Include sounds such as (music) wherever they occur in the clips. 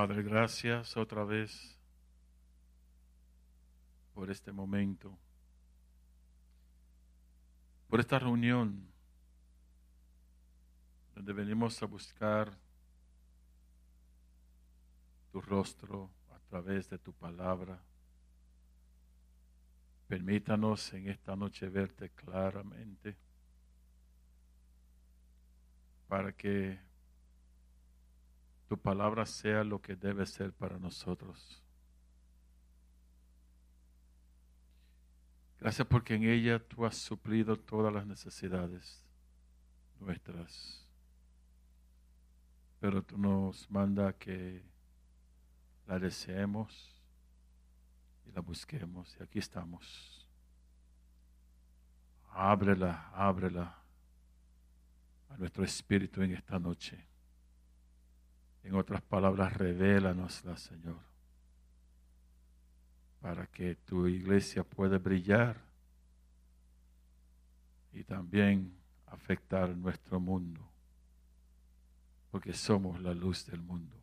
Padre, gracias otra vez por este momento, por esta reunión donde venimos a buscar tu rostro a través de tu palabra. Permítanos en esta noche verte claramente para que tu palabra sea lo que debe ser para nosotros. Gracias porque en ella tú has suplido todas las necesidades nuestras. Pero tú nos manda que la deseemos y la busquemos. Y aquí estamos. Ábrela, ábrela a nuestro espíritu en esta noche. En otras palabras, revélanosla, Señor, para que tu iglesia pueda brillar y también afectar nuestro mundo, porque somos la luz del mundo.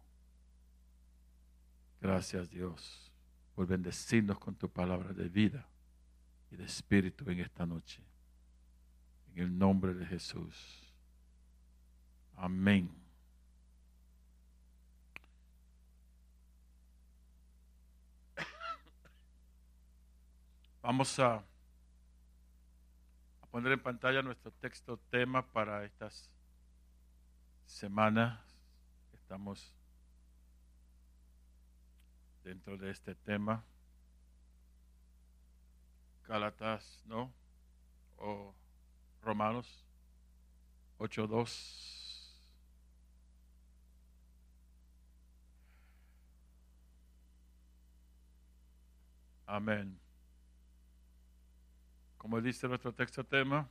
Gracias Dios por bendecirnos con tu palabra de vida y de espíritu en esta noche. En el nombre de Jesús. Amén. Vamos a, poner en pantalla nuestro texto tema para estas semanas. Estamos dentro de este tema. Gálatas, ¿no? O Romanos 8.2. Amén. Como dice nuestro texto tema,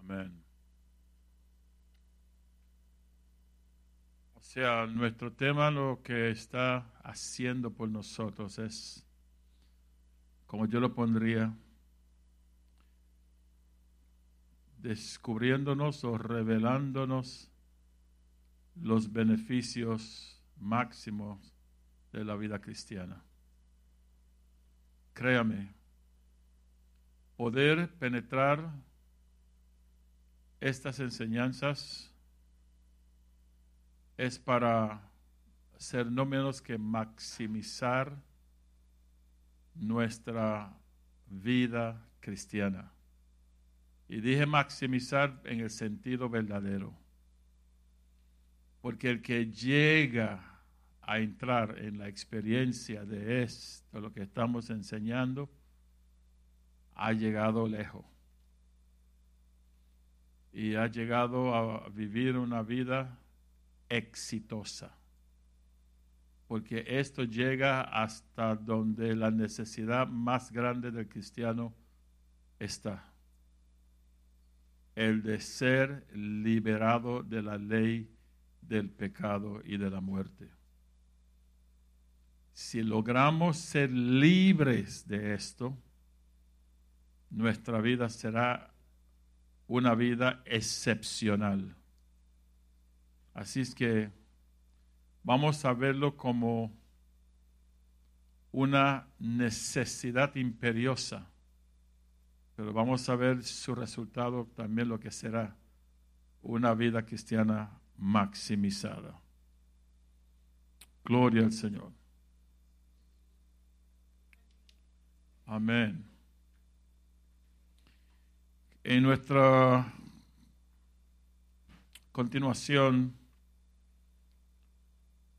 Amén. O sea, nuestro tema lo que está haciendo por nosotros es, como yo lo pondría, descubriéndonos o revelándonos los beneficios máximos de la vida cristiana. Créame, poder penetrar estas enseñanzas es para ser no menos que maximizar nuestra vida cristiana. Y dije maximizar en el sentido verdadero. Porque el que llega a entrar en la experiencia de esto, lo que estamos enseñando, ha llegado lejos. Y ha llegado a vivir una vida exitosa. Porque esto llega hasta donde la necesidad más grande del cristiano está el de ser liberado de la ley del pecado y de la muerte. Si logramos ser libres de esto, nuestra vida será una vida excepcional. Así es que vamos a verlo como una necesidad imperiosa pero vamos a ver su resultado también lo que será una vida cristiana maximizada. Gloria al Señor. Amén. En nuestra continuación,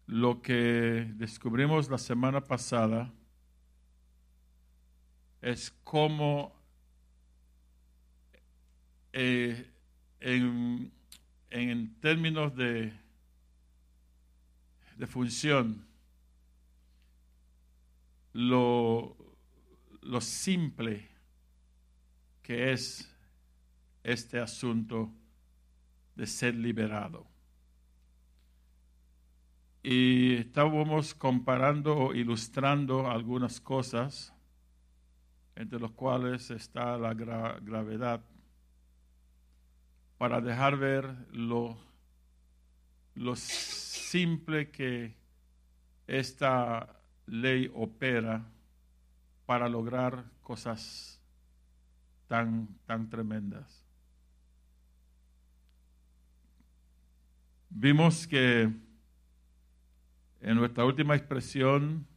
lo que descubrimos la semana pasada es cómo eh, en, términos de, de función, lo, lo simple que es este asunto de ser liberado. y estábamos comparando o ilustrando algunas cosas, entre las cuales está la gravedad, para dejar ver lo, simple que esta ley opera para lograr cosas tan, tan tremendas. Vimos que en nuestra última expresión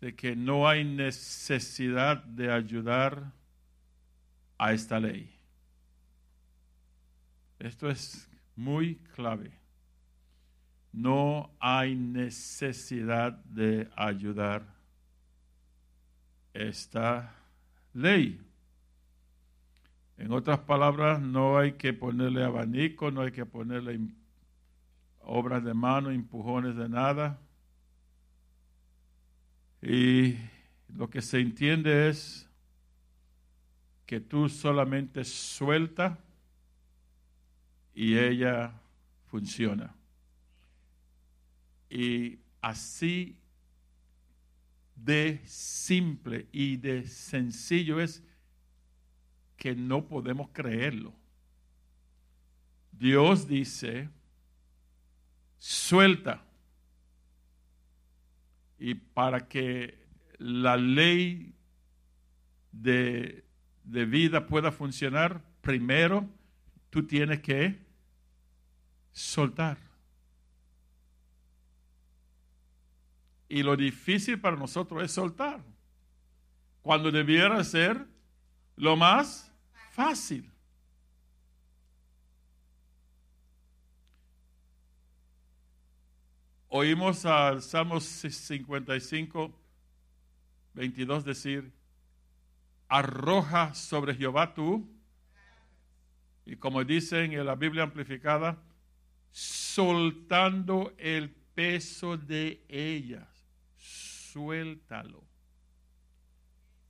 de que no hay necesidad de ayudar a esta ley. Esto es muy clave. No hay necesidad de ayudar esta ley. En otras palabras, no hay que ponerle abanico, no hay que ponerle obras de mano, empujones de nada. Y lo que se entiende es que tú solamente suelta y ella funciona. Y así de simple y de sencillo es que no podemos creerlo. Dios dice, suelta. Y para que la ley de, de vida pueda funcionar, primero tú tienes que soltar. Y lo difícil para nosotros es soltar, cuando debiera ser lo más fácil. Oímos al Salmo 55, 22 decir, arroja sobre Jehová tú, y como dicen en la Biblia amplificada, soltando el peso de ellas, suéltalo.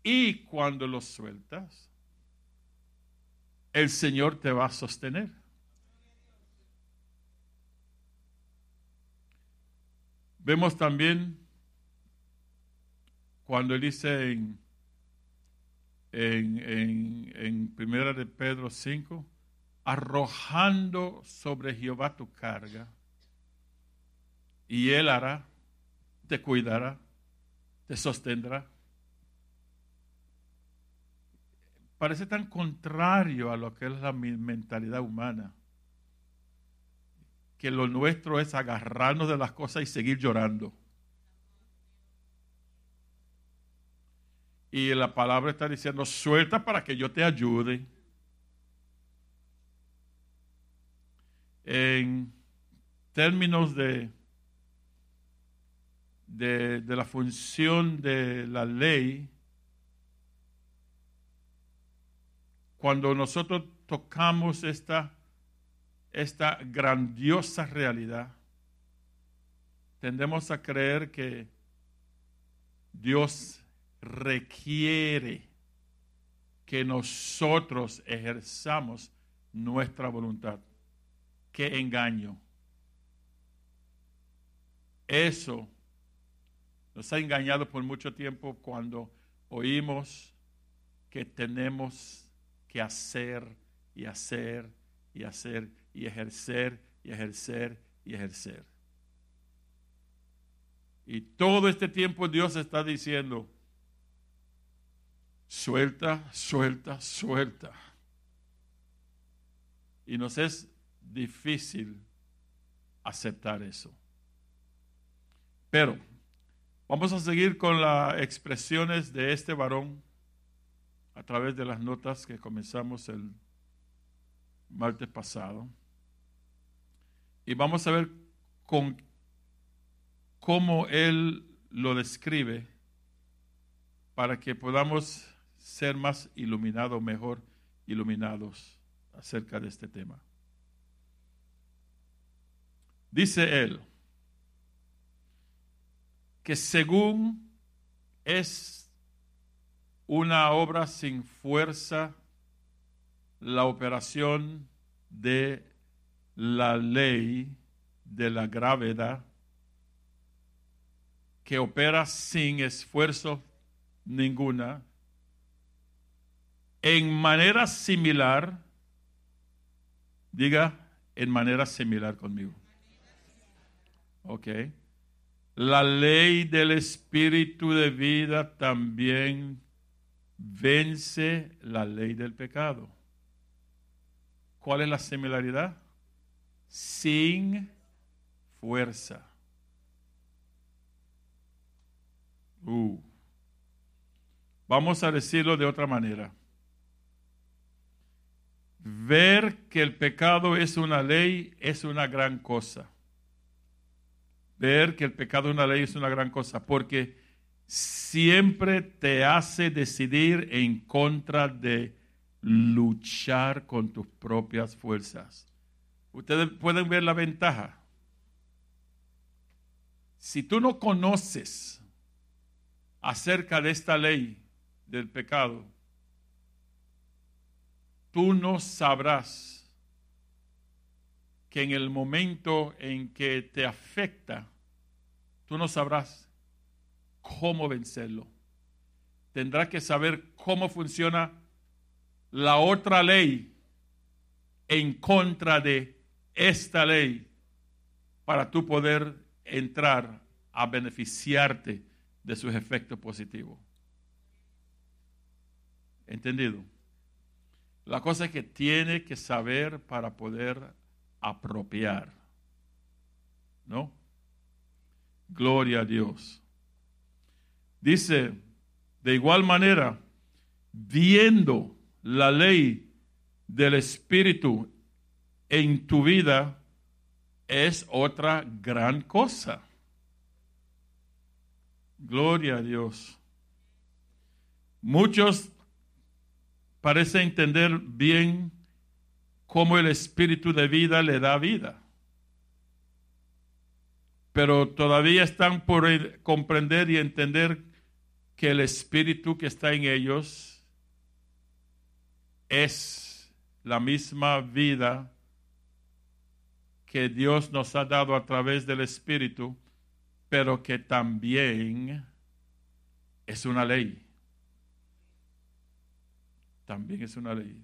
Y cuando lo sueltas, el Señor te va a sostener. Vemos también cuando él dice en, en, en, Primera de Pedro 5, arrojando sobre Jehová tu carga, y él hará, te cuidará, te sostendrá. Parece tan contrario a lo que es la mentalidad humana que lo nuestro es agarrarnos de las cosas y seguir llorando. Y la palabra está diciendo, suelta para que yo te ayude. En términos de, de, la función de la ley, cuando nosotros tocamos esta esta grandiosa realidad, tendemos a creer que Dios requiere que nosotros ejerzamos nuestra voluntad. Qué engaño. Eso nos ha engañado por mucho tiempo cuando oímos que tenemos que hacer y hacer y hacer y ejercer y ejercer y ejercer. Y todo este tiempo Dios está diciendo, suelta, suelta, suelta. Y nos es difícil aceptar eso. Pero vamos a seguir con las expresiones de este varón a través de las notas que comenzamos el martes pasado. Y vamos a ver con cómo él lo describe para que podamos ser más iluminados, mejor iluminados acerca de este tema. Dice él que según es una obra sin fuerza la operación de la ley de la gravedad que opera sin esfuerzo ninguna, en manera similar, diga, en manera similar conmigo. Ok. La ley del espíritu de vida también vence la ley del pecado. ¿Cuál es la similaridad? Sin fuerza. Uh. Vamos a decirlo de otra manera. Ver que el pecado es una ley es una gran cosa. Ver que el pecado es una ley es una gran cosa porque siempre te hace decidir en contra de luchar con tus propias fuerzas. Ustedes pueden ver la ventaja. Si tú no conoces acerca de esta ley del pecado, tú no sabrás que en el momento en que te afecta, tú no sabrás cómo vencerlo. Tendrás que saber cómo funciona la otra ley en contra de esta ley para tú poder entrar a beneficiarte de sus efectos positivos. ¿Entendido? La cosa que tiene que saber para poder apropiar. ¿No? Gloria a Dios. Dice, de igual manera, viendo la ley del Espíritu en tu vida es otra gran cosa. Gloria a Dios. Muchos parecen entender bien cómo el espíritu de vida le da vida. Pero todavía están por comprender y entender que el espíritu que está en ellos es la misma vida que Dios nos ha dado a través del espíritu pero que también es una ley. También es una ley.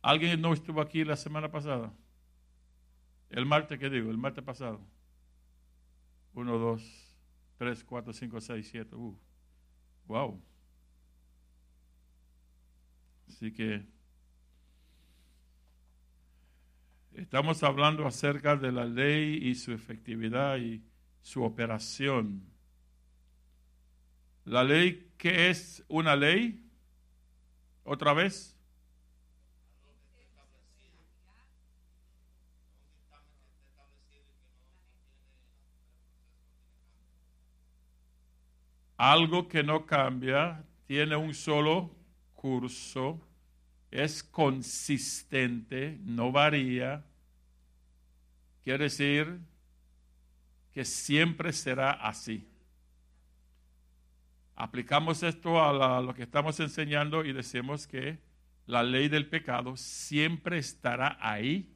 ¿Alguien no estuvo aquí la semana pasada? El martes, ¿qué digo? El martes pasado. Uno, dos, tres, cuatro, cinco, seis, siete. Uh, wow. Así que Estamos hablando acerca de la ley y su efectividad y su operación. La ley, ¿qué es una ley? Otra vez. Algo que no cambia, tiene un solo curso es consistente, no varía, quiere decir que siempre será así. Aplicamos esto a, lo que estamos enseñando y decimos que la ley del pecado siempre estará ahí,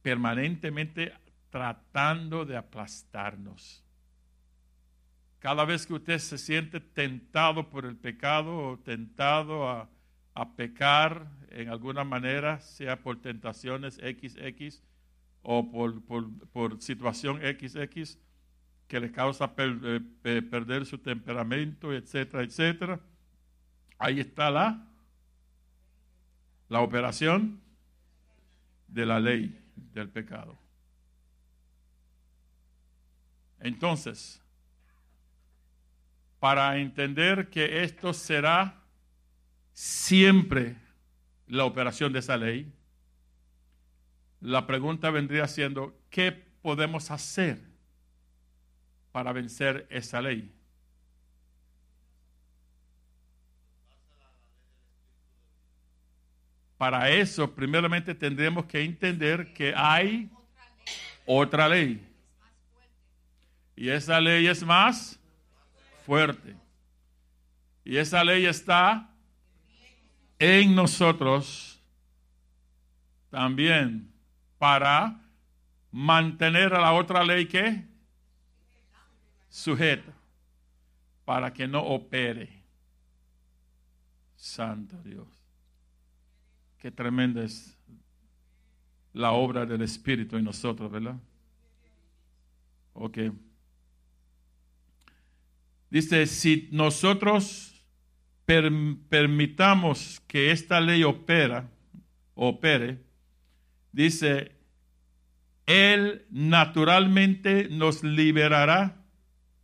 permanentemente tratando de aplastarnos. Cada vez que usted se siente tentado por el pecado o tentado a a pecar en alguna manera, sea por tentaciones XX o por, por, situación XX que le causa eh, perder su temperamento, etcétera, etcétera. Ahí está la, la operación de la ley del pecado. Entonces, para entender que esto será siempre la operación de esa ley, la pregunta vendría siendo, ¿qué podemos hacer para vencer esa ley? Para eso, primeramente tendremos que entender que hay otra ley. Y esa ley es más fuerte. Y esa ley está en nosotros también para mantener a la otra ley que sujeta, para que no opere. Santo Dios. Qué tremenda es la obra del Espíritu en nosotros, ¿verdad? Ok. Dice, si nosotros permitamos que esta ley opera, opere, dice, Él naturalmente nos liberará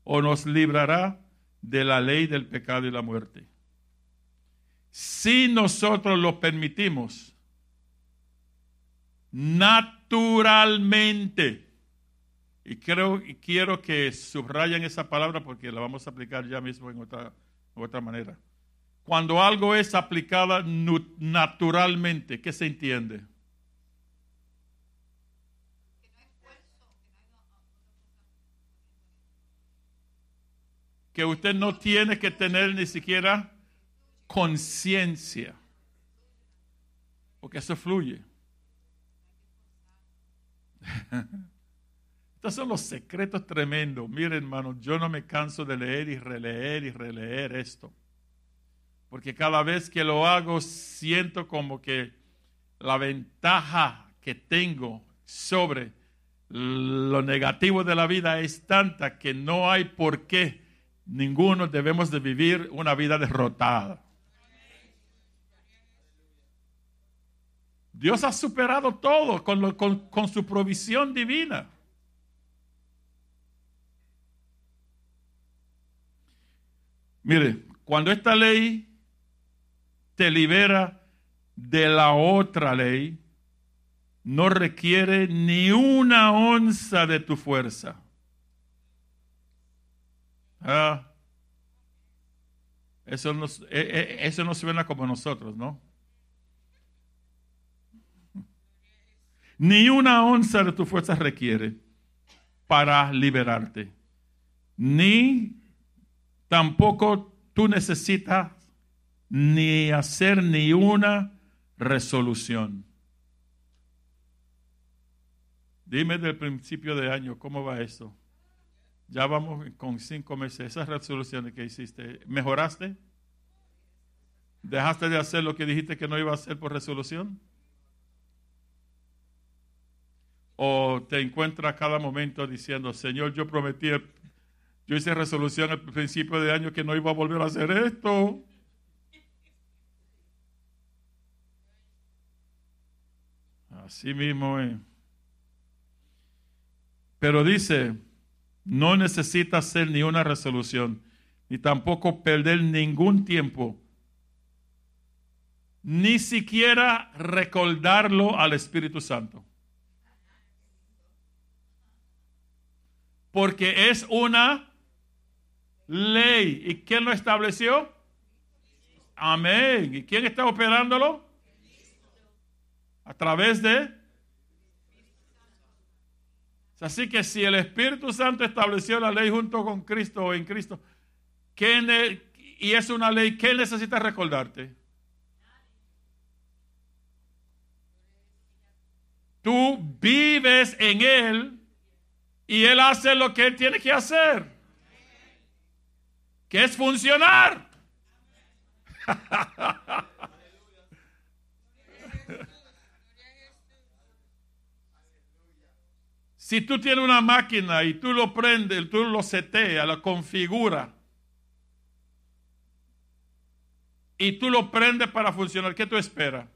o nos librará de la ley del pecado y la muerte. Si nosotros lo permitimos, naturalmente, y creo y quiero que subrayen esa palabra porque la vamos a aplicar ya mismo en otra, otra manera. Cuando algo es aplicado naturalmente, ¿qué se entiende? Que usted no tiene que tener ni siquiera conciencia. Porque eso fluye. (laughs) Estos son los secretos tremendos. Miren, hermano, yo no me canso de leer y releer y releer esto. Porque cada vez que lo hago siento como que la ventaja que tengo sobre lo negativo de la vida es tanta que no hay por qué ninguno debemos de vivir una vida derrotada. Dios ha superado todo con, con su provisión divina. Mire, cuando esta ley te libera de la otra ley, no requiere ni una onza de tu fuerza. Ah, eso, no, eh, eh, eso no suena como nosotros, ¿no? Ni una onza de tu fuerza requiere para liberarte. Ni tampoco tú necesitas ni hacer ni una resolución. Dime del principio de año, ¿cómo va eso? Ya vamos con cinco meses. Esas resoluciones que hiciste, ¿mejoraste? ¿Dejaste de hacer lo que dijiste que no iba a hacer por resolución? ¿O te encuentras cada momento diciendo, Señor, yo prometí, yo hice resolución al principio de año que no iba a volver a hacer esto? Así mismo es. Pero dice, no necesita hacer ni una resolución, ni tampoco perder ningún tiempo, ni siquiera recordarlo al Espíritu Santo. Porque es una ley. ¿Y quién lo estableció? Amén. ¿Y quién está operándolo? a través de... Así que si el Espíritu Santo estableció la ley junto con Cristo o en Cristo, ¿qué y es una ley, ¿qué necesita recordarte? Tú vives en Él y Él hace lo que Él tiene que hacer, que es funcionar. (laughs) Si tú tienes una máquina y tú lo prendes, tú lo seteas, lo configuras, y tú lo prendes para funcionar, ¿qué tú esperas?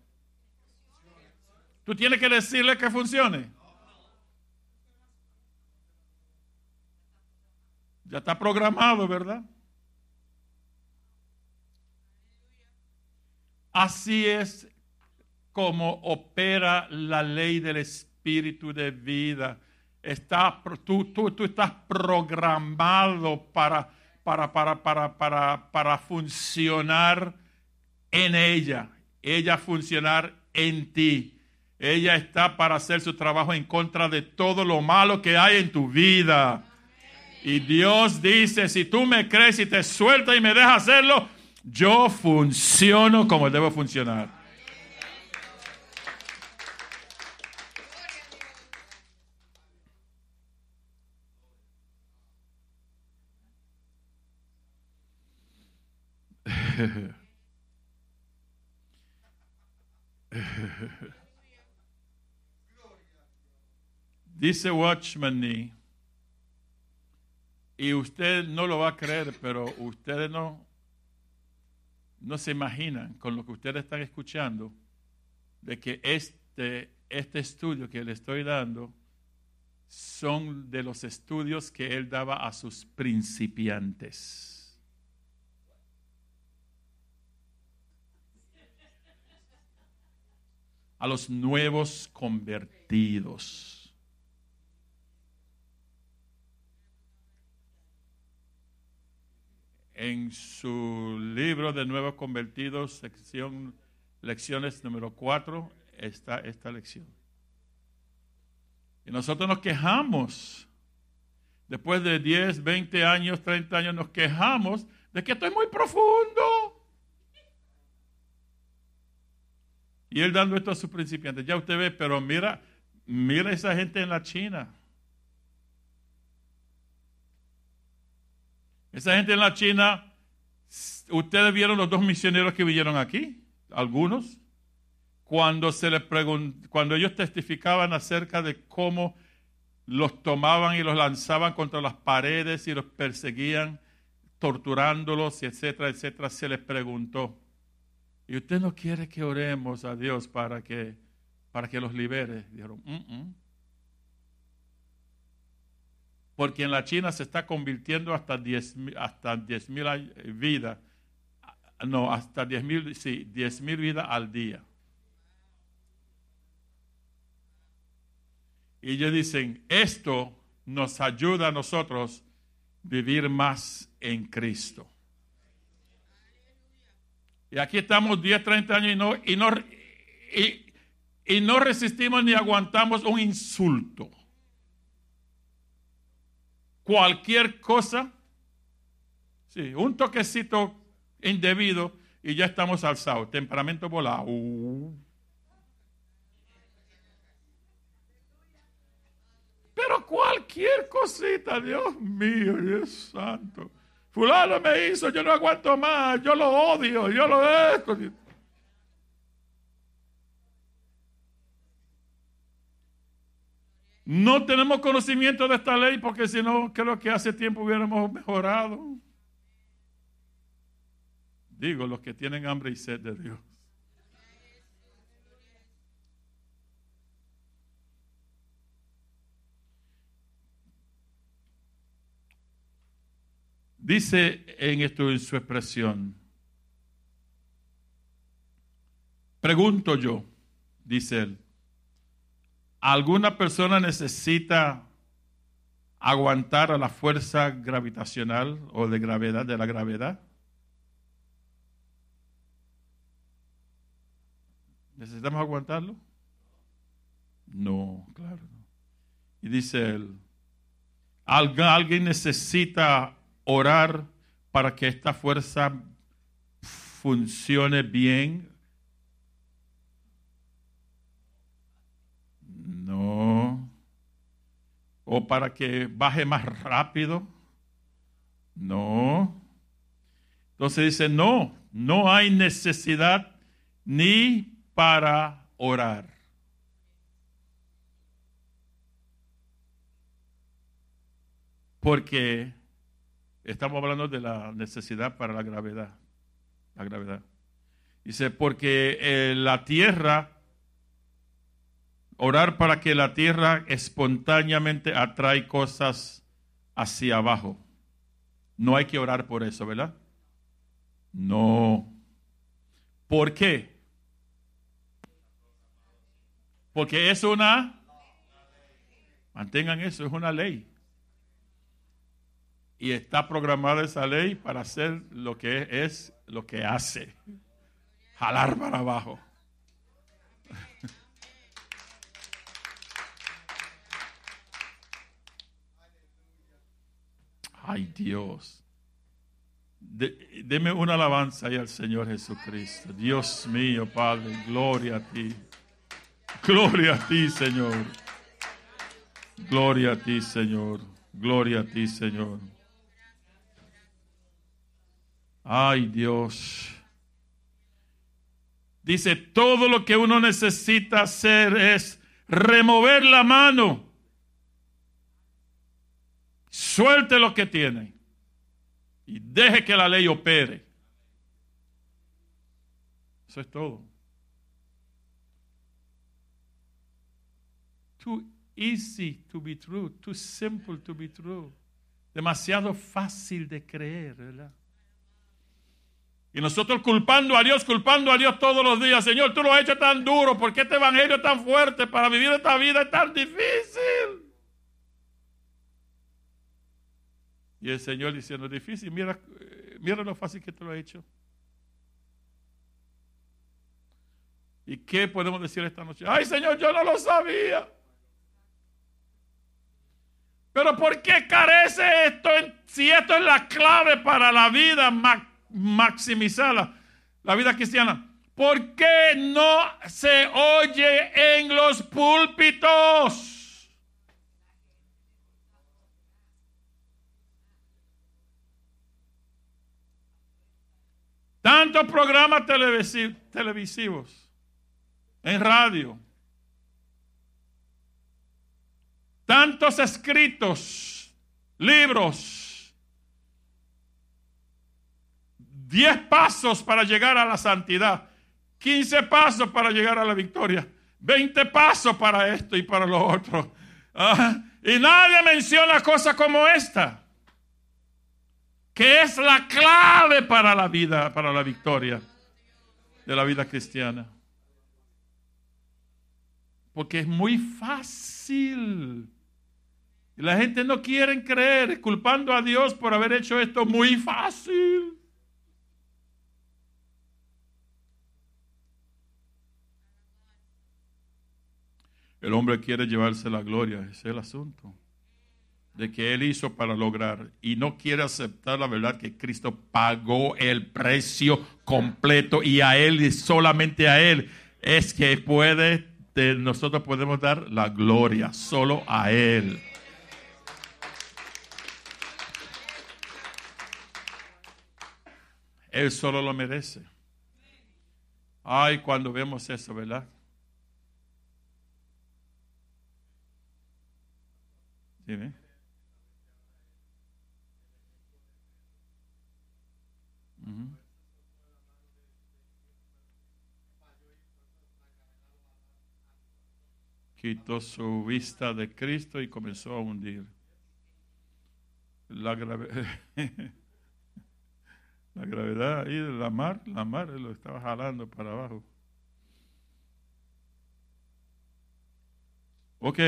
Tú tienes que decirle que funcione. Ya está programado, ¿verdad? Así es como opera la ley del espíritu de vida Está, tú, tú, tú estás programado para, para, para, para, funcionar en ella. Ella funcionar en ti. Ella está para hacer su trabajo en contra de todo lo malo que hay en tu vida. Y Dios dice, si tú me crees y te sueltas y me dejas hacerlo, yo funciono como debo funcionar. (laughs) Dice Watchman y usted no lo va a creer, pero ustedes no no se imaginan con lo que ustedes están escuchando de que este, este estudio que le estoy dando son de los estudios que él daba a sus principiantes. A los nuevos convertidos. En su libro de Nuevos Convertidos, sección lecciones número 4, está esta lección. Y nosotros nos quejamos, después de 10, 20 años, 30 años, nos quejamos de que esto es muy profundo. Y él dando esto a sus principiantes, ya usted ve, pero mira, mira esa gente en la China. Esa gente en la China, ustedes vieron los dos misioneros que vinieron aquí, algunos, cuando, se les cuando ellos testificaban acerca de cómo los tomaban y los lanzaban contra las paredes y los perseguían, torturándolos, etcétera, etcétera, se les preguntó, ¿y usted no quiere que oremos a Dios para que, para que los libere? Dijeron, mm, mm" porque en la China se está convirtiendo hasta 10 hasta mil vidas, no, hasta 10 mil, sí, mil vidas al día. Y ellos dicen, esto nos ayuda a nosotros vivir más en Cristo. Y aquí estamos 10, 30 años y no, y no, y no resistimos ni aguantamos un insulto cualquier cosa, sí, un toquecito indebido y ya estamos alzados, temperamento volado. Pero cualquier cosita, Dios mío, Dios santo. Fulano me hizo, yo no aguanto más, yo lo odio, yo lo esto. No tenemos conocimiento de esta ley porque si no, creo que hace tiempo hubiéramos mejorado. Digo, los que tienen hambre y sed de Dios. Dice en esto en su expresión, pregunto yo, dice él, ¿Alguna persona necesita aguantar a la fuerza gravitacional o de gravedad de la gravedad? ¿Necesitamos aguantarlo? No, claro. Y dice él, ¿alguien necesita orar para que esta fuerza funcione bien No. ¿O para que baje más rápido? No. Entonces dice, no, no hay necesidad ni para orar. Porque estamos hablando de la necesidad para la gravedad. La gravedad. Dice, porque eh, la tierra Orar para que la tierra espontáneamente atrae cosas hacia abajo. No hay que orar por eso, ¿verdad? No. ¿Por qué? Porque es una... Mantengan eso, es una ley. Y está programada esa ley para hacer lo que es lo que hace. Jalar para abajo. Ay Dios. deme una alabanza ahí al Señor Jesucristo. Dios mío, Padre, gloria a ti. Gloria a ti, Señor. Gloria a ti, Señor. Gloria a ti, Señor. Ay Dios. Dice, todo lo que uno necesita hacer es remover la mano. Suelte lo que tiene y deje que la ley opere. Eso es todo. Too easy to be true, too simple to be true. Demasiado fácil de creer, ¿verdad? Y nosotros culpando a Dios, culpando a Dios todos los días. Señor, tú lo has hecho tan duro. ¿Por qué este evangelio es tan fuerte? Para vivir esta vida es tan difícil. Y el Señor diciendo, difícil, mira, mira lo fácil que te lo ha hecho. ¿Y qué podemos decir esta noche? Ay, Señor, yo no lo sabía. Pero ¿por qué carece esto si esto es la clave para la vida? maximizar la, vida cristiana. ¿Por qué no se oye en los púlpitos? Tantos programas televisivos, en radio, tantos escritos, libros, Diez pasos para llegar a la santidad. 15 pasos para llegar a la victoria. 20 pasos para esto y para lo otro. Ah, y nadie menciona cosas como esta. Que es la clave para la vida, para la victoria de la vida cristiana. Porque es muy fácil. Y la gente no quiere creer, culpando a Dios por haber hecho esto muy fácil. El hombre quiere llevarse la gloria, ese es el asunto. De que él hizo para lograr y no quiere aceptar la verdad que Cristo pagó el precio completo y a él y solamente a él es que puede, nosotros podemos dar la gloria, solo a él. Él solo lo merece. Ay, cuando vemos eso, ¿verdad? Quitó su vista de Cristo y comenzó a hundir. La, (laughs) la gravedad ahí de la mar, la mar lo estaba jalando para abajo. Ok.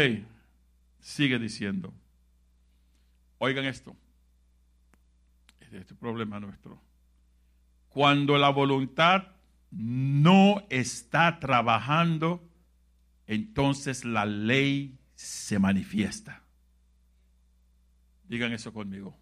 Sigue diciendo, oigan esto, este es el problema nuestro. Cuando la voluntad no está trabajando, entonces la ley se manifiesta. Digan eso conmigo.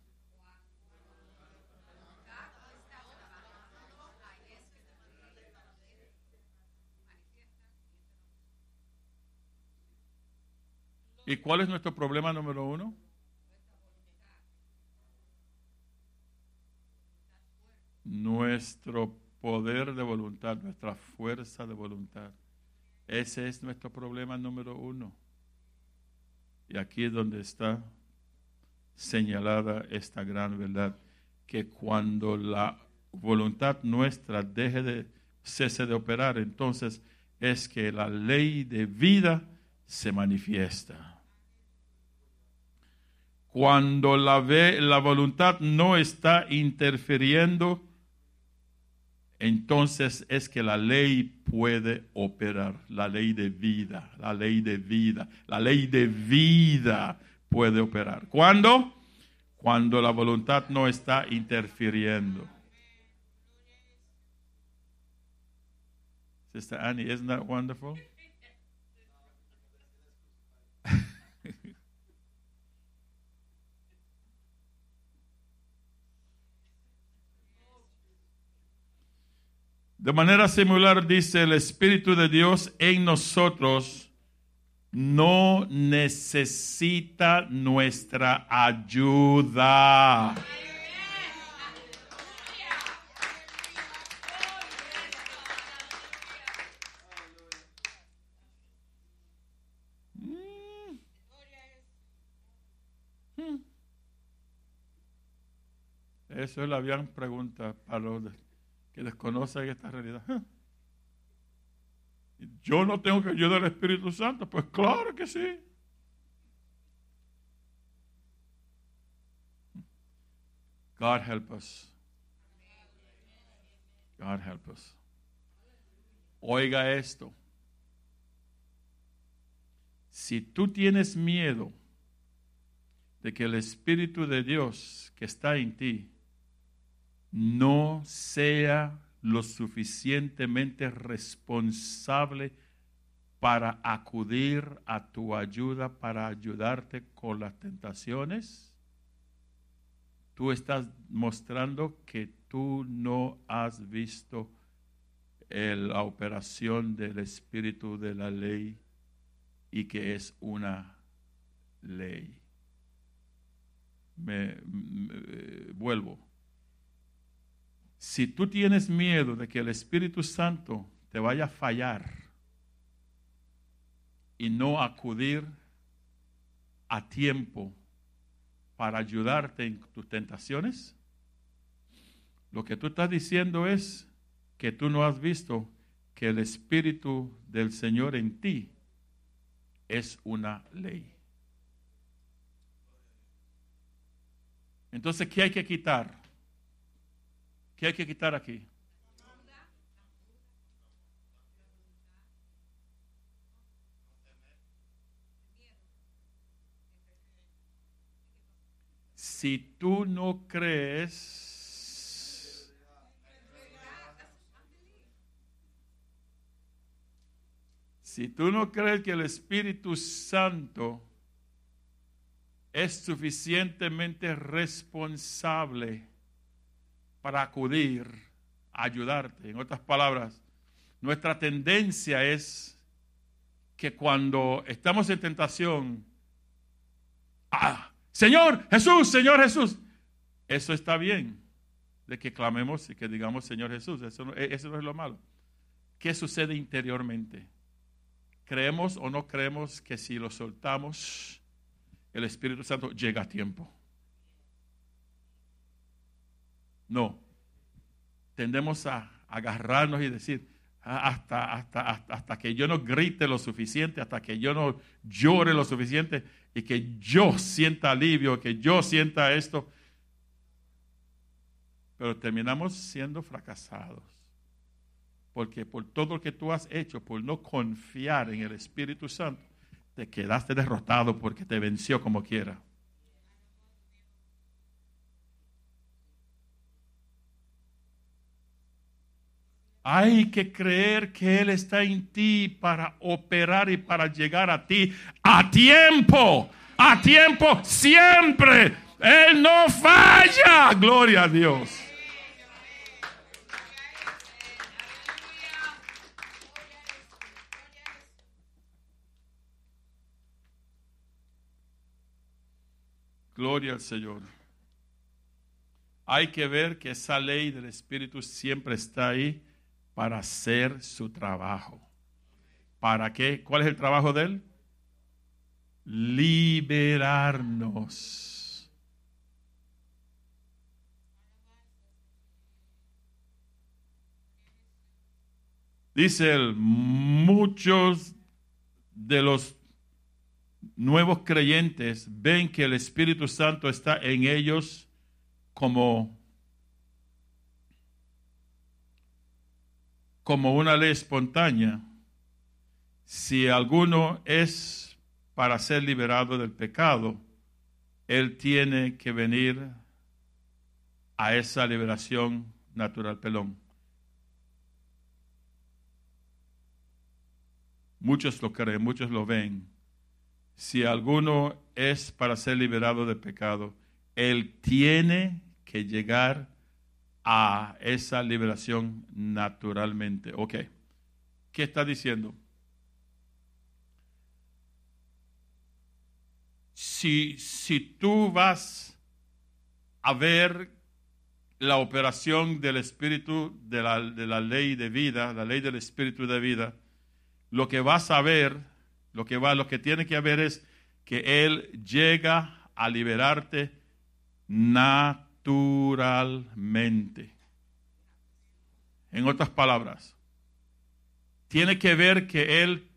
¿Y cuál es nuestro problema número uno? Nuestro poder de voluntad, nuestra fuerza de voluntad. Ese es nuestro problema número uno. Y aquí es donde está señalada esta gran verdad, que cuando la voluntad nuestra deje de cese de operar, entonces es que la ley de vida se manifiesta. Cuando la, ve, la voluntad no está interfiriendo, entonces es que la ley puede operar, la ley de vida, la ley de vida, la ley de vida puede operar. ¿Cuándo? Cuando la voluntad no está interfiriendo. Sister Annie, isn't that wonderful? De manera similar dice el Espíritu de Dios en nosotros no necesita nuestra ayuda. Mm. Hmm. Eso es la gran pregunta para los que desconocen esta realidad. (laughs) Yo no tengo que ayudar al Espíritu Santo. Pues claro que sí. God help us. God help us. Oiga esto. Si tú tienes miedo de que el Espíritu de Dios que está en ti no sea lo suficientemente responsable para acudir a tu ayuda, para ayudarte con las tentaciones, tú estás mostrando que tú no has visto la operación del espíritu de la ley y que es una ley. Me, vuelvo. Si tú tienes miedo de que el Espíritu Santo te vaya a fallar y no acudir a tiempo para ayudarte en tus tentaciones, lo que tú estás diciendo es que tú no has visto que el Espíritu del Señor en ti es una ley. Entonces, ¿qué hay que quitar? ¿Qué hay que quitar aquí? Si tú no crees, si tú no crees que el Espíritu Santo es suficientemente responsable para acudir a ayudarte, en otras palabras, nuestra tendencia es que cuando estamos en tentación, ah, Señor Jesús, Señor Jesús. Eso está bien, de que clamemos y que digamos Señor Jesús. Eso no, e, eso no es lo malo. ¿Qué sucede interiormente? ¿Creemos o no creemos que si lo soltamos, el Espíritu Santo llega a tiempo? No. Tendemos a agarrarnos y decir, ah, hasta, hasta, hasta, hasta que yo no grite lo suficiente, hasta que yo no llore lo suficiente, y que yo sienta alivio, que yo sienta esto. Pero terminamos siendo fracasados. Porque por todo lo que tú has hecho, por no confiar en el Espíritu Santo, te quedaste derrotado porque te venció como quiera. Hay que creer que Él está en ti para operar y para llegar a ti a tiempo, a tiempo siempre. Él no falla. Gloria a Dios. Gloria al Señor. Hay que ver que esa ley del Espíritu siempre está ahí para hacer su trabajo. ¿Para qué? ¿Cuál es el trabajo de él? Liberarnos. Dice él, muchos de los nuevos creyentes ven que el Espíritu Santo está en ellos como como una ley espontánea, si alguno es para ser liberado del pecado, él tiene que venir a esa liberación natural pelón. Muchos lo creen, muchos lo ven. Si alguno es para ser liberado del pecado, él tiene que llegar a esa liberación naturalmente. Ok, ¿qué está diciendo? Si, si tú vas a ver la operación del espíritu de la, de la ley de vida, la ley del espíritu de vida, lo que vas a ver, lo que va, lo que tiene que haber es que él llega a liberarte naturalmente naturalmente. En otras palabras, tiene que ver que Él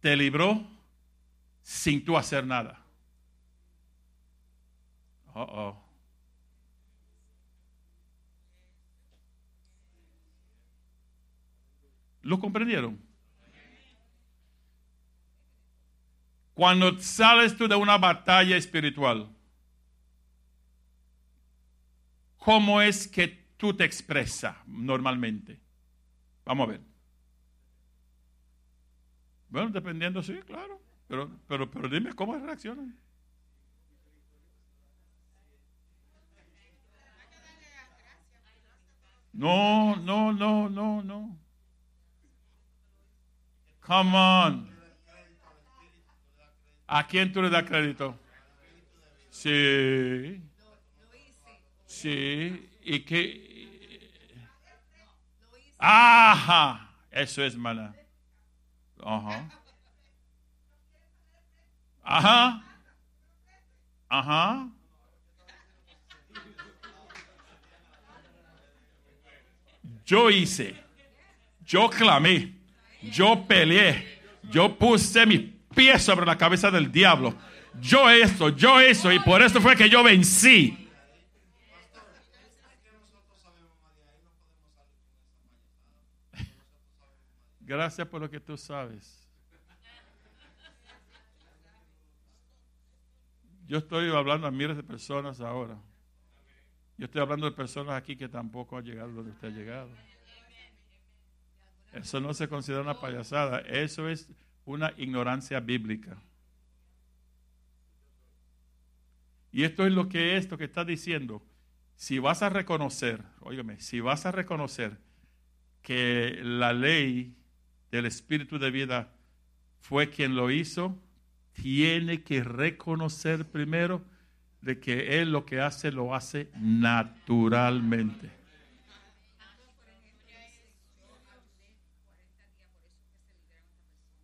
te libró sin tú hacer nada. Oh. ¿Lo comprendieron? Cuando sales tú de una batalla espiritual, ¿cómo es que tú te expresas normalmente? Vamos a ver. Bueno, dependiendo, sí, claro. Pero, pero, pero dime cómo reaccionan. No, no, no, no, no. Come on. ¿A quién tú le das crédito? Sí. Sí. ¿Y qué? Ajá. Eso es mala. Ajá. Ajá. Ajá. Yo hice, yo clamé, yo peleé, yo puse mi pies sobre la cabeza del diablo. Yo esto, yo eso, y por eso fue que yo vencí. Gracias por lo que tú sabes. Yo estoy hablando a miles de personas ahora. Yo estoy hablando de personas aquí que tampoco han llegado donde usted ha llegado. Eso no se considera una payasada. Eso es una ignorancia bíblica. Y esto es lo que esto que está diciendo. Si vas a reconocer, óigame, si vas a reconocer que la ley del Espíritu de vida fue quien lo hizo, tiene que reconocer primero de que Él lo que hace lo hace naturalmente.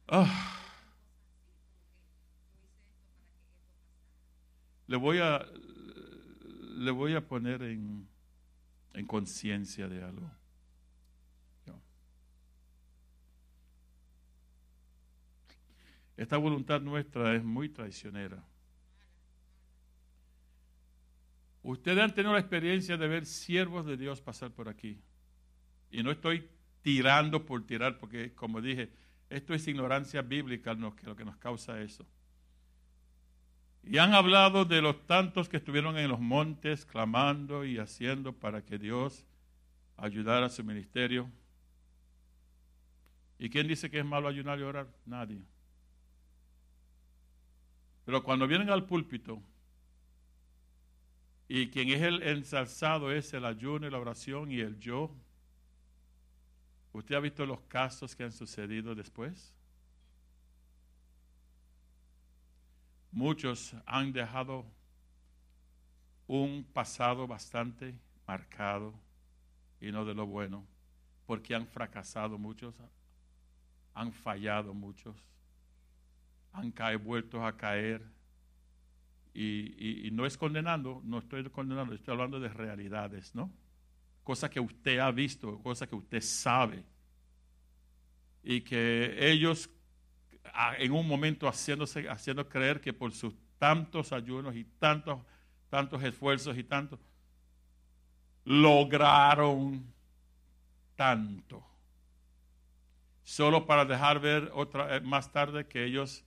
Ah. Le voy a le voy a poner en, en conciencia de algo. Esta voluntad nuestra es muy traicionera. Ustedes han tenido la experiencia de ver siervos de Dios pasar por aquí. Y no estoy tirando por tirar, porque como dije, esto es ignorancia bíblica lo que nos causa eso. Y han hablado de los tantos que estuvieron en los montes clamando y haciendo para que Dios ayudara a su ministerio. ¿Y quién dice que es malo ayunar y orar? Nadie. Pero cuando vienen al púlpito y quien es el ensalzado es el ayuno y la oración y el yo, ¿Usted ha visto los casos que han sucedido después? Muchos han dejado un pasado bastante marcado y no de lo bueno, porque han fracasado muchos, han fallado muchos, han caído, vuelto a caer. Y, no es condenando, no estoy condenando, estoy hablando de realidades, ¿no? cosa que usted ha visto, cosa que usted sabe. Y que ellos en un momento haciéndose, haciendo creer que por sus tantos ayunos y tantos, tantos esfuerzos y tantos, lograron tanto. Solo para dejar ver otra, eh, más tarde que ellos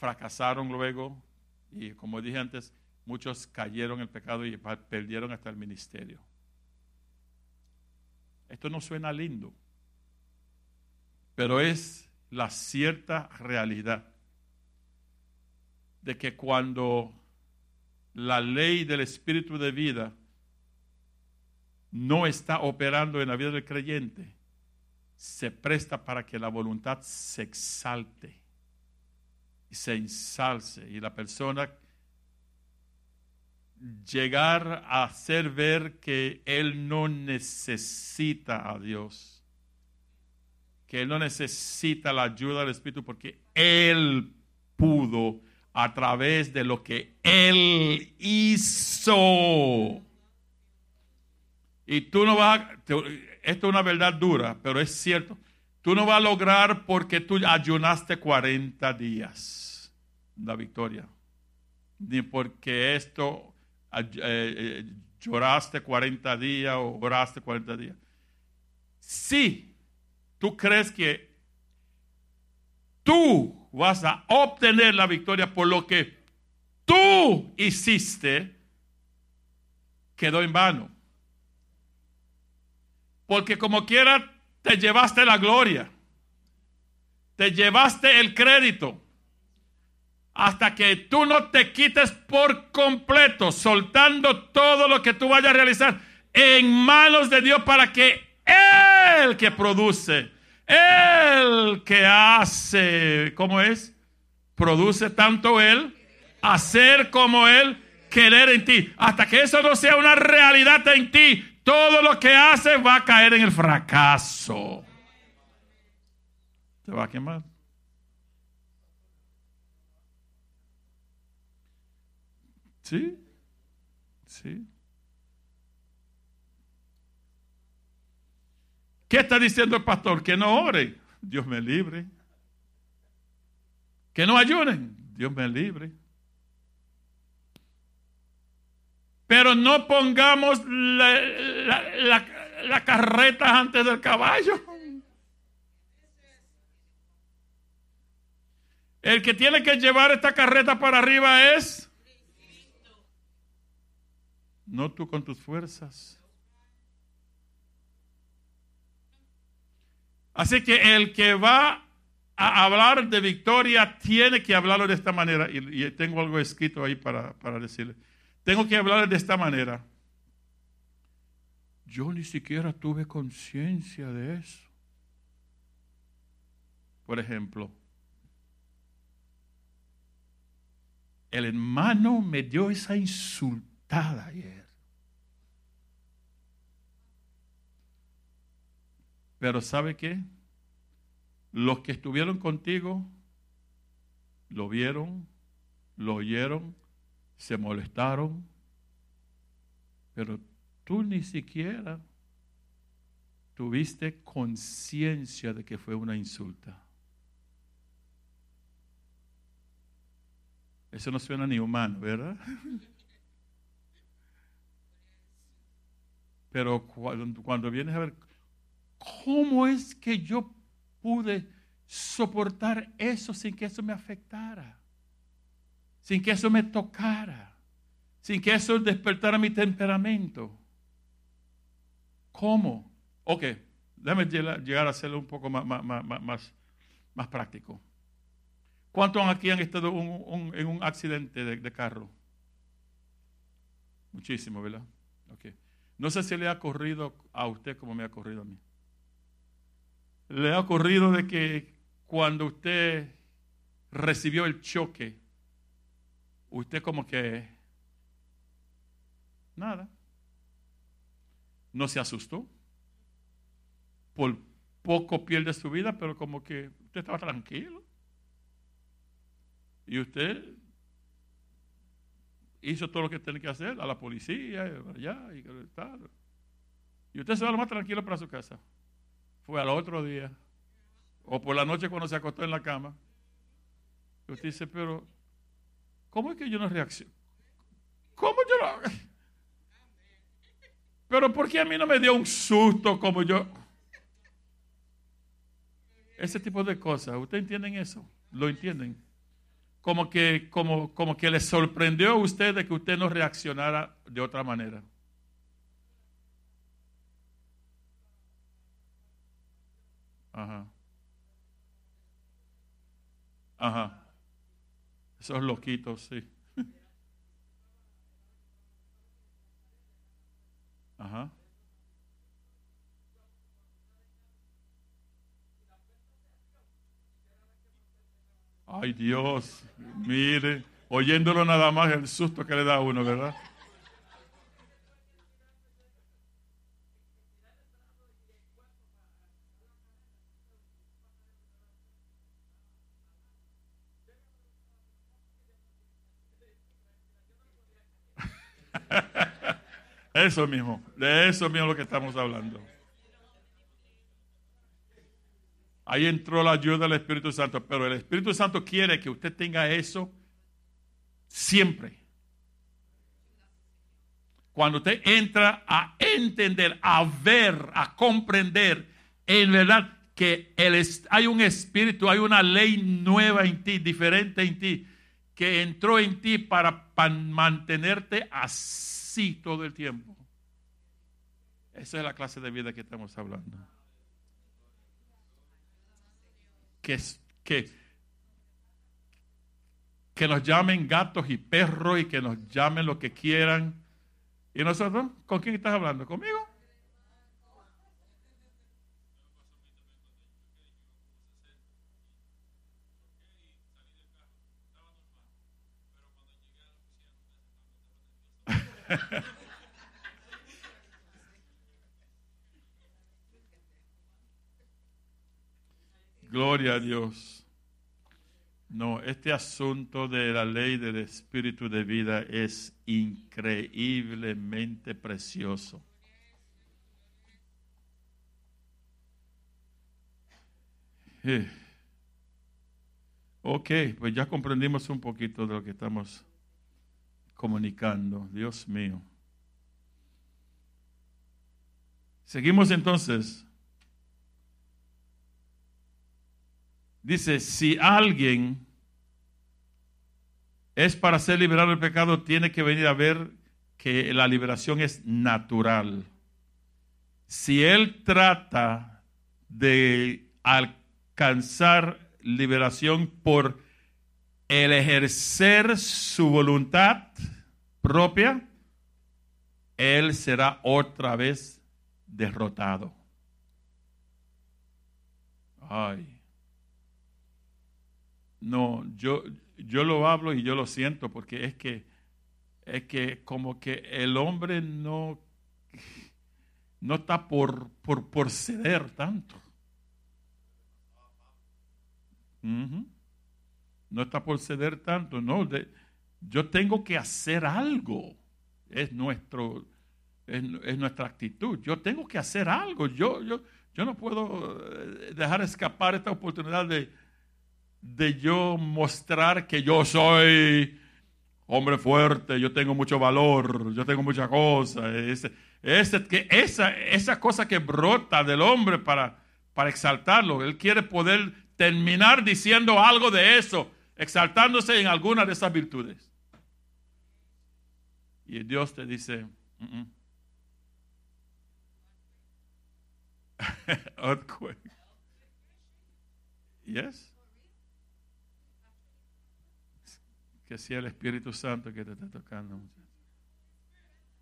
fracasaron luego y como dije antes, muchos cayeron en el pecado y perdieron hasta el ministerio. Esto no suena lindo, pero es la cierta realidad de que cuando la ley del espíritu de vida no está operando en la vida del creyente, se presta para que la voluntad se exalte y se ensalce y la persona llegar a hacer ver que él no necesita a Dios, que él no necesita la ayuda del Espíritu porque él pudo a través de lo que él hizo. Y tú no vas, a, esto es una verdad dura, pero es cierto. Tú no vas a lograr porque tú ayunaste 40 días la victoria. Ni porque esto eh, eh, lloraste 40 días o oraste 40 días. Si tú crees que tú vas a obtener la victoria por lo que tú hiciste, quedó en vano. Porque como quiera, te llevaste la gloria. Te llevaste el crédito. Hasta que tú no te quites por completo, soltando todo lo que tú vayas a realizar en manos de Dios para que Él que produce, Él que hace, ¿cómo es? Produce tanto Él, hacer como Él, querer en ti. Hasta que eso no sea una realidad en ti, todo lo que haces va a caer en el fracaso. Te va a quemar. ¿Sí? ¿Sí? ¿Qué está diciendo el pastor? Que no ore. Dios me libre. Que no ayunen. Dios me libre. Pero no pongamos la, carreta antes del caballo. El que tiene que llevar esta carreta para arriba es no tú con tus fuerzas. Así que el que va a hablar de victoria tiene que hablarlo de esta manera. Y, tengo algo escrito ahí para, para decirle. Tengo que hablar de esta manera. Yo ni siquiera tuve conciencia de eso. Por ejemplo, el hermano me dio esa insultada ayer. Pero ¿sabe qué? Los que estuvieron contigo lo vieron, lo oyeron se molestaron, pero tú ni siquiera tuviste conciencia de que fue una insulta. Eso no suena ni humano, ¿verdad? (laughs) Pero cuando, cuando, vienes a ver, ¿cómo es que yo pude soportar eso sin que eso me afectara? Sin que eso me tocara, sin que eso despertara mi temperamento. ¿Cómo? Ok, déjame llegar a hacerlo un poco más, más, más, práctico. ¿Cuántos aquí han estado en un accidente de, carro? Muchísimo, ¿verdad? Okay. No sé si le ha ocurrido a usted como me ha ocurrido a mí. Le ha ocurrido de que cuando usted recibió el choque, usted como que nada. No se asustó. Por poco pierde su vida, pero como que usted estaba tranquilo. Y usted hizo todo lo que tenía que hacer a la policía, allá y tal. Y usted se va lo más tranquilo para su casa. Fue al otro día. O por la noche cuando se acostó en la cama. Y usted dice, pero ¿Cómo es que yo no reacciono? ¿Cómo yo no? Pero ¿por qué a mí no me dio un susto como yo? Ese tipo de cosas, ¿ustedes entienden eso? ¿Lo entienden? Como que, como, como que le sorprendió a usted de que usted no reaccionara de otra manera. Ajá. Ajá. Esos loquitos, sí. (laughs) Ajá. Ay Dios, mire, oyéndolo nada más el susto que le da a uno, ¿verdad? Eso mismo, de eso mismo lo que estamos hablando. Ahí entró la ayuda del Espíritu Santo, pero el Espíritu Santo quiere que usted tenga eso siempre. Cuando usted entra a entender, a ver, a comprender, en verdad que hay un espíritu, hay una ley nueva en ti, diferente en ti, que entró en ti para mantenerte así todo el tiempo. Esa es la clase de vida que estamos hablando. Que, que, que nos llamen gatos y perros y que nos llamen lo que quieran. ¿Y nosotros? ¿Con quién estás hablando? ¿Conmigo? (laughs) Gloria a Dios. No, este asunto de la ley del espíritu de vida es increíblemente precioso. Eh. Ok, pues ya comprendimos un poquito de lo que estamos comunicando. Dios mío. Seguimos entonces. Dice, si alguien es para ser liberado del pecado, tiene que venir a ver que la liberación es natural. Si él trata de alcanzar liberación por el ejercer su voluntad propia, él será otra vez derrotado. Ay. No, yo, yo lo hablo y yo lo siento porque es que es que como que el hombre no, no está por, por, ceder tanto no está por ceder tanto, no. yo tengo que hacer algo. Es, nuestro, es, nuestra actitud. Yo tengo que hacer algo. Yo, yo, yo no puedo eh, dejar escapar esta oportunidad de, de yo mostrar que yo soy hombre fuerte, yo tengo mucho valor, yo tengo mucha cosa. Ese, que esa, esa cosa que brota del hombre para, para exaltarlo. Él quiere poder terminar diciendo algo de eso exaltándose en alguna de esas virtudes. Y Dios te dice, (laughs) earthquake. Yes. Que sea el Espíritu Santo que te está tocando.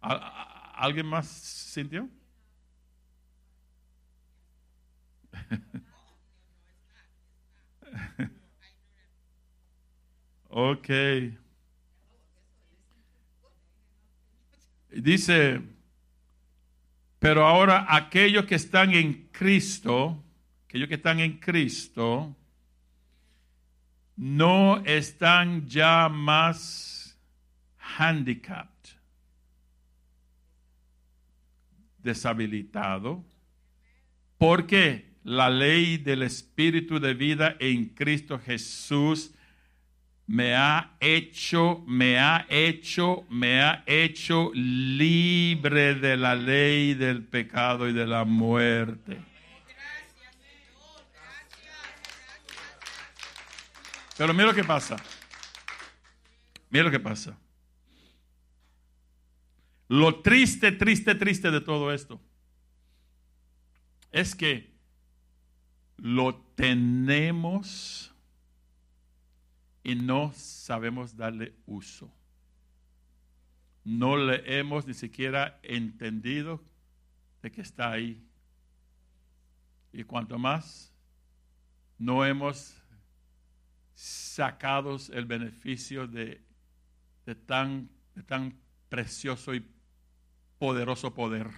¿Alguien más sintió? (laughs) Ok. Dice, pero ahora aquellos que están en Cristo, aquellos que están en Cristo, no están ya más handicapped, deshabilitado, porque la ley del Espíritu de vida en Cristo Jesús me ha hecho, me ha hecho, me ha hecho libre de la ley del pecado y de la muerte. Pero mira lo que pasa. Mira lo que pasa. Lo triste, triste, triste de todo esto es que lo tenemos y no sabemos darle uso. No le hemos ni siquiera entendido de que está ahí. Y cuanto más no hemos sacado el beneficio de, tan, de tan precioso y poderoso poder,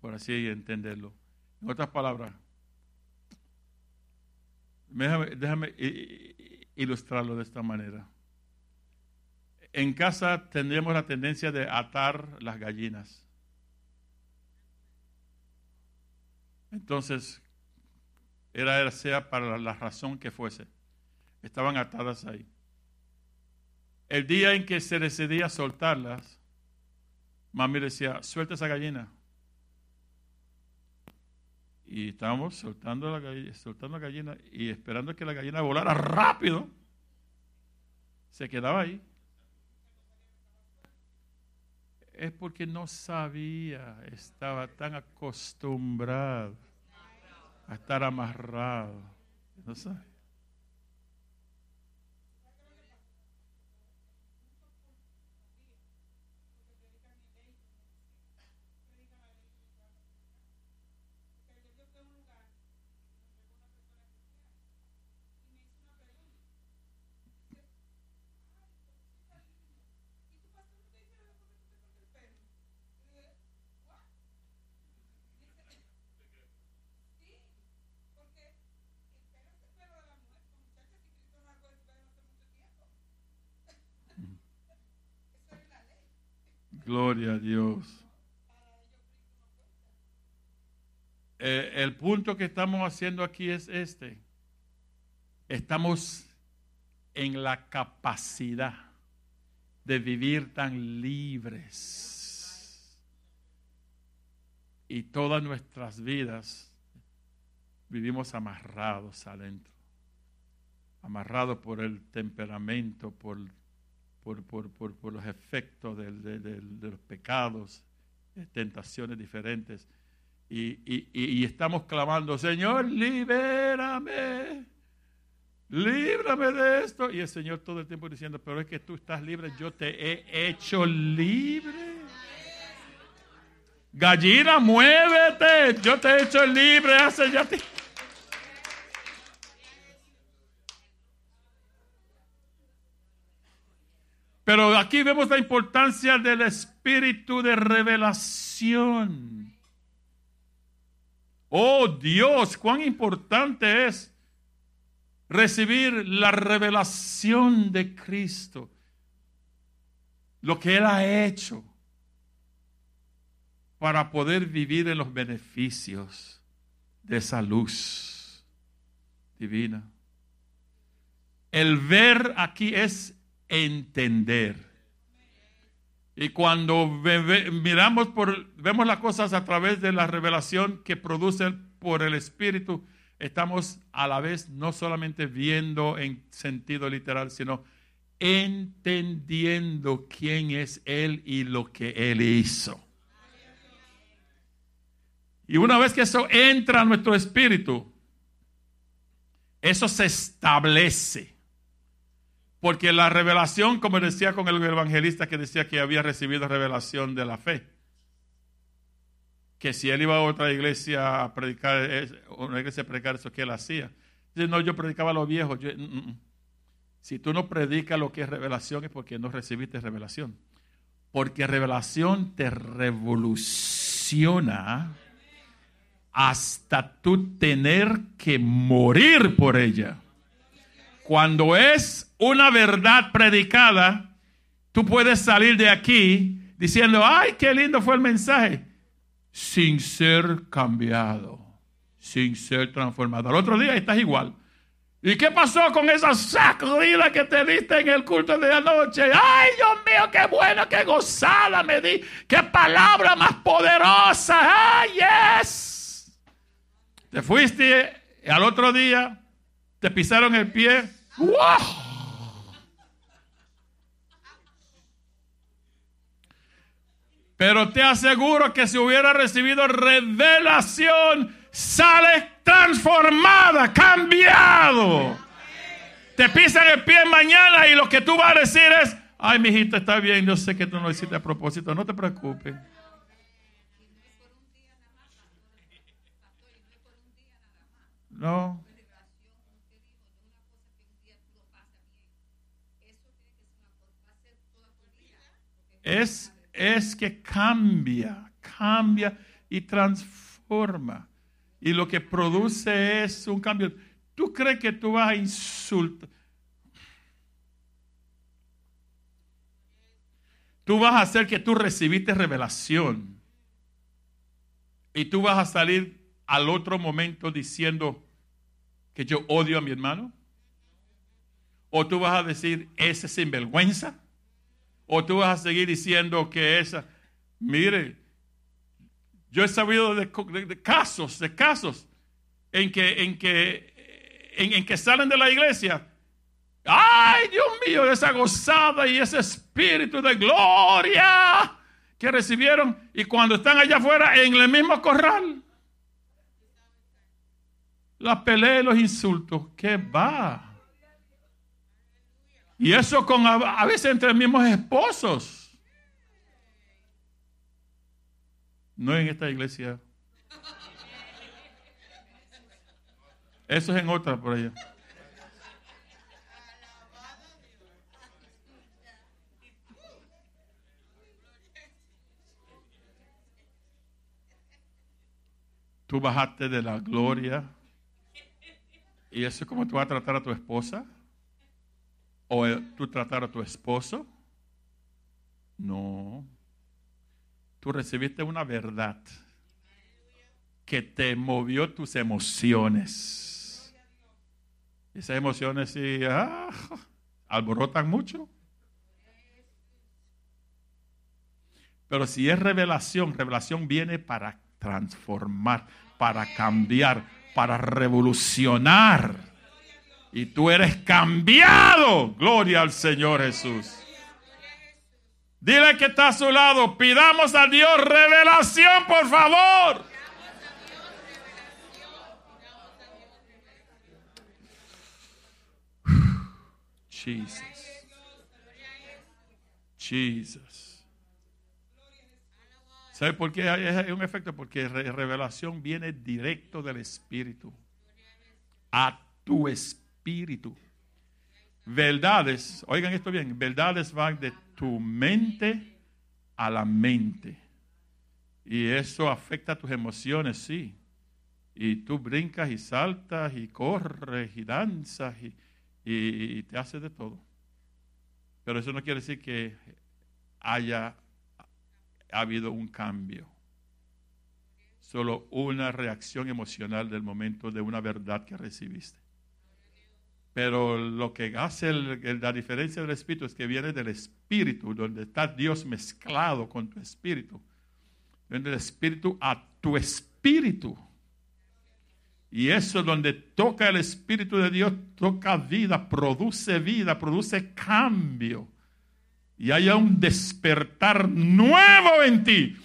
por así entenderlo. En otras palabras, déjame, ilustrarlo de esta manera. En casa tendríamos la tendencia de atar las gallinas. Entonces, era sea para la razón que fuese, estaban atadas ahí. El día en que se decidía soltarlas, mami decía, suelta esa gallina. Y estábamos soltando la, gallina, soltando la gallina y esperando que la gallina volara rápido. Se quedaba ahí. Es porque no sabía, estaba tan acostumbrado a estar amarrado. No sabe. Gloria a Dios. Eh, el punto que estamos haciendo aquí es este. Estamos en la capacidad de vivir tan libres. Y todas nuestras vidas vivimos amarrados adentro. Amarrados por el temperamento, por por, por, por, por los efectos de, de, los pecados, tentaciones diferentes. Y, y, y, estamos clamando, Señor, libérame, líbrame de esto. Y el Señor todo el tiempo diciendo, pero es que tú estás libre, yo te he hecho libre. Gallina, muévete, yo te he hecho libre hace ya tiempo. Pero aquí vemos la importancia del espíritu de revelación. Oh Dios, cuán importante es recibir la revelación de Cristo. Lo que Él ha hecho para poder vivir en los beneficios de esa luz divina. El ver aquí es entender. Y cuando miramos por, vemos las cosas a través de la revelación que produce por el Espíritu, estamos a la vez no solamente viendo en sentido literal, sino entendiendo quién es Él y lo que Él hizo. Y una vez que eso entra a nuestro espíritu, eso se establece. Porque la revelación, como decía con el evangelista que decía que había recibido revelación de la fe, que si él iba a otra iglesia a predicar, una iglesia a predicar eso que él hacía. Dice, no, yo predicaba lo viejo. Mm, mm, mm. Si tú no predicas lo que es revelación es porque no recibiste revelación. Porque revelación te revoluciona hasta tú tener que morir por ella. Cuando es una verdad predicada, tú puedes salir de aquí diciendo, ay, qué lindo fue el mensaje, sin ser cambiado, sin ser transformado. Al otro día estás igual. ¿Y qué pasó con esa sacudida que te diste en el culto de anoche? ¡Ay, Dios mío, qué bueno, qué gozada me di! ¡Qué palabra más poderosa! ¡Ay, yes! Te fuiste al otro día te pisaron el pie pero te aseguro que si hubiera recibido revelación, sale transformada, cambiado. Te pisan el pie mañana y lo que tú vas a decir es, ay, mi hijita, está bien, yo sé que tú no hiciste a propósito, no te preocupes. No. es, es que cambia, cambia y transforma. Y lo que produce es un cambio. ¿Tú crees que tú vas a insultar? tú vas a hacer que tú recibiste revelación. Y tú vas a salir al otro momento diciendo que yo odio a mi hermano. O tú vas a decir, ese sinvergüenza. O tú vas a seguir diciendo que esa, mire, yo he sabido de, casos, de casos en que, en que, en, que salen de la iglesia. Ay, Dios mío, esa gozada y ese espíritu de gloria que recibieron. Y cuando están allá afuera en el mismo corral, la pelea y los insultos, ¿qué va? Y eso con a, veces entre mismos esposos. No en esta iglesia. Eso es en otra por allá. Tú bajaste de la gloria ¿Y eso es como tú vas a tratar a tu esposa? ¿O tú tratar a tu esposo? No. Tú recibiste una verdad que te movió tus emociones. Esas emociones sí, ah, alborotan mucho. Pero si es revelación, revelación viene para transformar, para cambiar, para revolucionar. Y tú eres cambiado. Gloria al Señor Jesús. Dile que está a su lado. Pidamos a Dios revelación, por favor. Jesus. Jesus. ¿Sabe por qué hay un efecto? Porque revelación viene directo del Espíritu. A tu espíritu. Verdades, oigan esto bien, verdades van de tu mente a la mente. Y eso afecta tus emociones, sí. Y tú brincas y saltas y corres y danzas y, te haces de todo. Pero eso no quiere decir que haya ha habido un cambio. Solo una reacción emocional del momento de una verdad que recibiste. Pero lo que hace la diferencia del Espíritu es que viene del Espíritu, donde está Dios mezclado con tu Espíritu. Viene del Espíritu a tu Espíritu. Y eso es donde toca el Espíritu de Dios, toca vida, produce vida, produce cambio y haya un despertar nuevo en ti.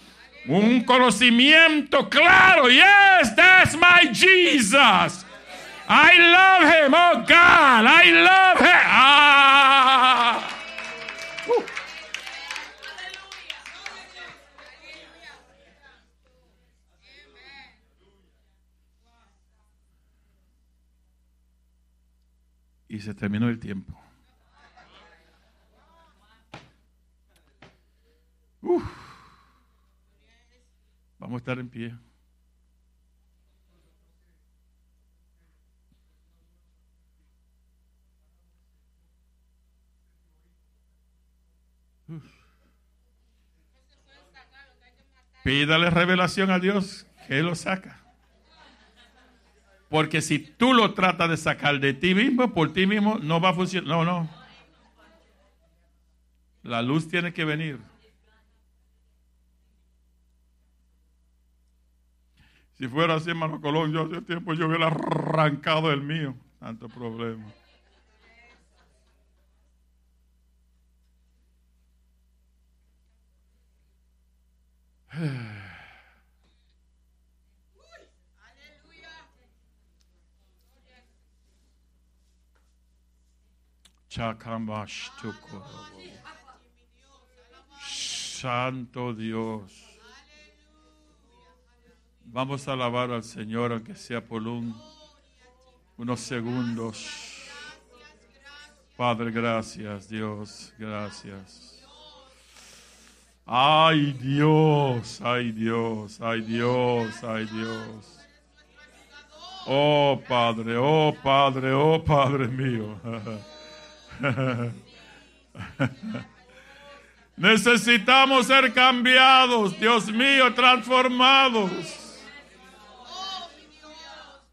Un conocimiento claro. Yes, that's my Jesus. I love him. Oh God, I love him. Ah. Uh. Y se terminó el tiempo. Vamos a estar en pie. Pídale revelación a Dios que lo saca. Porque si tú lo tratas de sacar de ti mismo, por ti mismo, no va a funcionar. No, no. La luz tiene que venir. Si fuera así, hermano Colón, yo hace tiempo yo hubiera arrancado el mío. Tanto problema. Santo Dios. Vamos a alabar al Señor, aunque sea por unos segundos. Padre, gracias, Dios, gracias. Ay Dios, ay Dios, ay Dios, ay Dios. Oh Padre, oh Padre, oh Padre mío. (laughs) Necesitamos ser cambiados, Dios mío, transformados.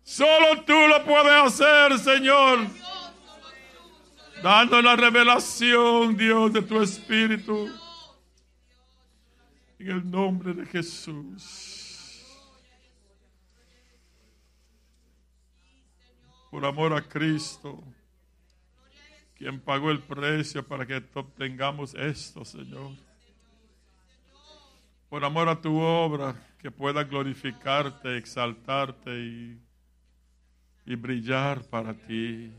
Solo tú lo puedes hacer, Señor. Dando la revelación, Dios, de tu Espíritu. En el nombre de Jesús. Por amor a Cristo quien pagó el precio para que obtengamos esto, Señor. Por amor a tu obra, que pueda glorificarte, exaltarte y, brillar para ti,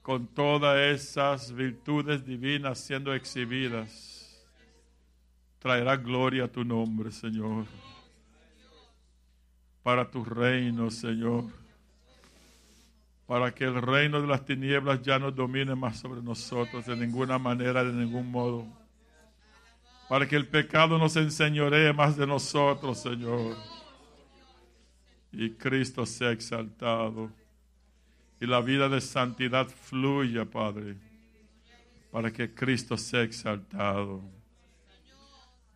con todas esas virtudes divinas siendo exhibidas, traerá gloria a tu nombre, Señor, para tu reino, Señor para que el reino de las tinieblas ya no domine más sobre nosotros de ninguna manera, de ningún modo. Para que el pecado nos enseñoree más de nosotros, Señor. Y Cristo sea exaltado. Y la vida de santidad fluya, Padre, para que Cristo sea exaltado.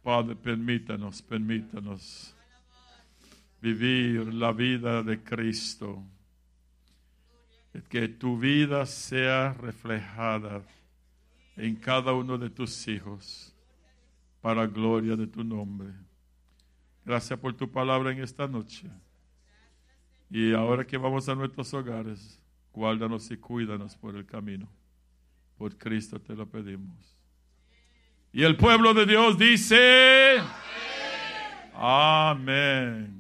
Padre, permítanos, permítanos vivir la vida de Cristo que tu vida sea reflejada en cada uno de tus hijos para gloria de tu nombre. Gracias por tu palabra en esta noche. Y ahora que vamos a nuestros hogares, guárdanos y cuídanos por el camino. Por Cristo te lo pedimos. Y el pueblo de Dios dice, amén.